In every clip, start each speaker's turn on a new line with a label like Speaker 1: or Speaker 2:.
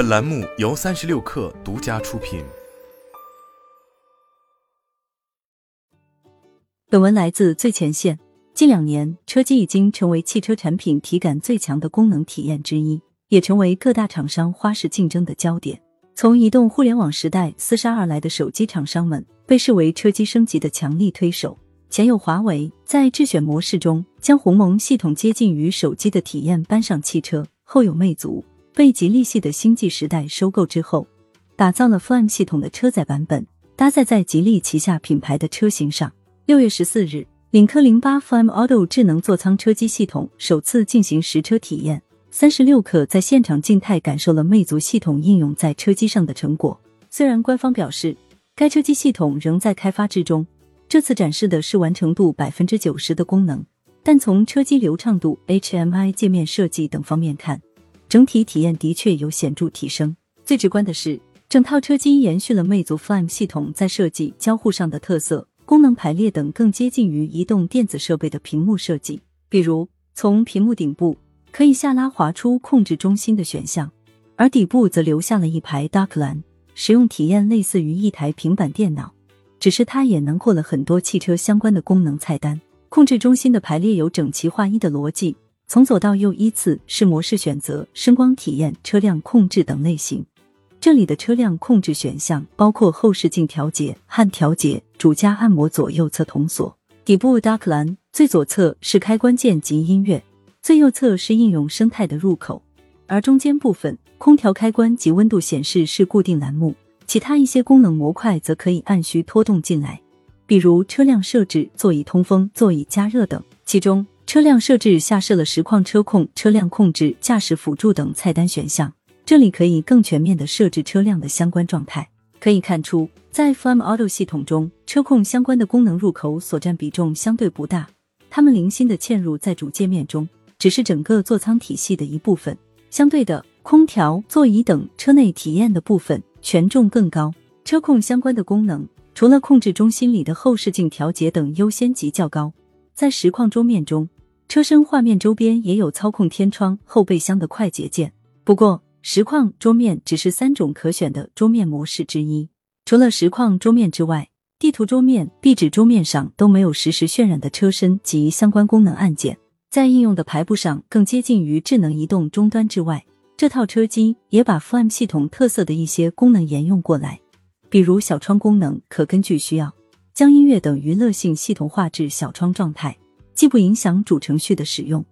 Speaker 1: 本栏目由三十六氪独家出品。
Speaker 2: 本文来自最前线。近两年，车机已经成为汽车产品体感最强的功能体验之一，也成为各大厂商花式竞争的焦点。从移动互联网时代厮杀而来的手机厂商们，被视为车机升级的强力推手。前有华为在智选模式中将鸿蒙系统接近于手机的体验搬上汽车，后有魅族被吉利系的星际时代收购之后，打造了 Flyme 系统的车载版本，搭载在吉利旗下品牌的车型上。六月十四日。领克零八 Flyme Auto 智能座舱车机系统首次进行实车体验，三十六氪在现场静态感受了魅族系统应用在车机上的成果。虽然官方表示该车机系统仍在开发之中，这次展示的是完成度百分之九十的功能，但从车机流畅度、HMI 界面设计等方面看，整体体验的确有显著提升。最直观的是，整套车机延续了魅族 Flyme 系统在设计、交互上的特色。功能排列等更接近于移动电子设备的屏幕设计，比如从屏幕顶部可以下拉滑出控制中心的选项，而底部则留下了一排 Dark 栏，使用体验类似于一台平板电脑，只是它也囊括了很多汽车相关的功能菜单。控制中心的排列有整齐划一的逻辑，从左到右依次是模式选择、声光体验、车辆控制等类型。这里的车辆控制选项包括后视镜调节、焊调节、主驾按摩、左右侧童锁。底部 dark 栏最左侧是开关键及音乐，最右侧是应用生态的入口，而中间部分空调开关及温度显示是固定栏目，其他一些功能模块则可以按需拖动进来，比如车辆设置、座椅通风、座椅加热等。其中，车辆设置下设了实况车控、车辆控制、驾驶辅助等菜单选项。这里可以更全面的设置车辆的相关状态。可以看出，在 Flyme Auto 系统中，车控相关的功能入口所占比重相对不大，它们零星的嵌入在主界面中，只是整个座舱体系的一部分。相对的，空调、座椅等车内体验的部分权重更高。车控相关的功能，除了控制中心里的后视镜调节等优先级较高，在实况桌面中，车身画面周边也有操控天窗、后备箱的快捷键。不过，实况桌面只是三种可选的桌面模式之一。除了实况桌面之外，地图桌面、壁纸桌面上都没有实时渲染的车身及相关功能按键。在应用的排布上更接近于智能移动终端之外，这套车机也把 Flyme 系统特色的一些功能沿用过来，比如小窗功能，可根据需要将音乐等娱乐性系统化至小窗状态，既不影响主程序的使用，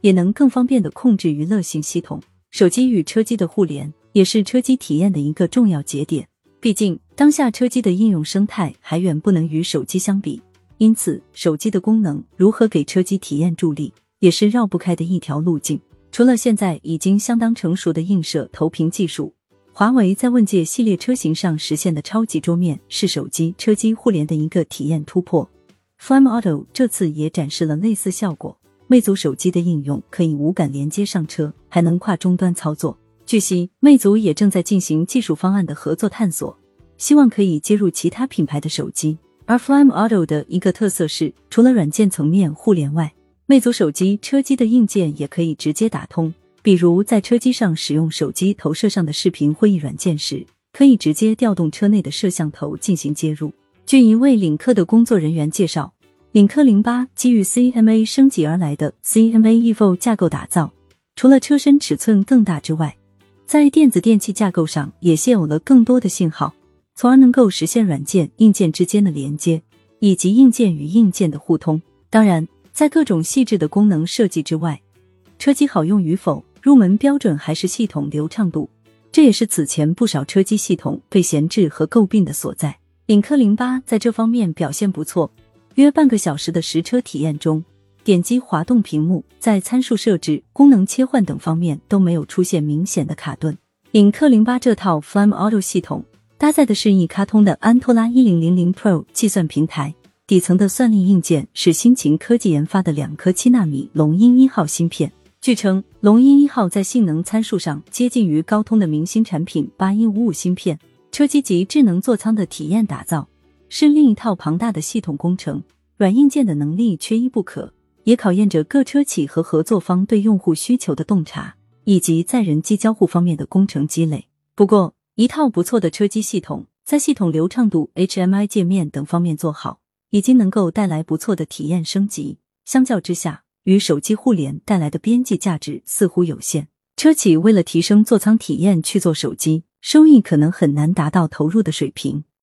Speaker 2: 也能更方便的控制娱乐性系统。手机与车机的互联也是车机体验的一个重要节点。毕竟，当下车机的应用生态还远不能与手机相比，因此，手机的功能如何给车机体验助力，也是绕不开的一条路径。除了现在已经相当成熟的映射投屏技术，华为在问界系列车型上实现的超级桌面是手机车机互联的一个体验突破。Flyme Auto 这次也展示了类似效果。魅族手机的应用可以无感连接上车，还能跨终端操作。据悉，魅族也正在进行技术方案的合作探索，希望可以接入其他品牌的手机。而 Flyme Auto 的一个特色是，除了软件层面互联外，魅族手机车机的硬件也可以直接打通。比如在车机上使用手机投射上的视频会议软件时，可以直接调动车内的摄像头进行接入。据一位领克的工作人员介绍。领克零八基于 CMA 升级而来的 CMA Evo 架构打造，除了车身尺寸更大之外，在电子电器架构上也现有了更多的信号，从而能够实现软件、硬件之间的连接，以及硬件与硬件的互通。当然，在各种细致的功能设计之外，车机好用与否，入门标准还是系统流畅度，这也是此前不少车机系统被闲置和诟病的所在。领克零八在这方面表现不错。约半个小时的实车体验中，点击滑动屏幕，在参数设置、功能切换等方面都没有出现明显的卡顿。领克零八这套 Flyme Auto 系统搭载的是一卡通的安托拉一零零零 Pro 计算平台，底层的算力硬件是新秦科技研发的两颗七纳米龙鹰一号芯片。据称，龙鹰一号在性能参数上接近于高通的明星产品八一五五芯片。车机及智能座舱的体验打造。是另一套庞大的系统工程，软硬件的能力缺一不可，也考验着各车企和合作方对用户需求的洞察，以及在人机交互方面的工程积累。不过，一套不错的车机系统，在系统流畅度、HMI 界面等方面做好，已经能够带来不错的体验升级。相较之下，与手机互联带来的边际价值似乎有限。车企为了提升座舱体验去做手机，收益可能很难达到投入的水平。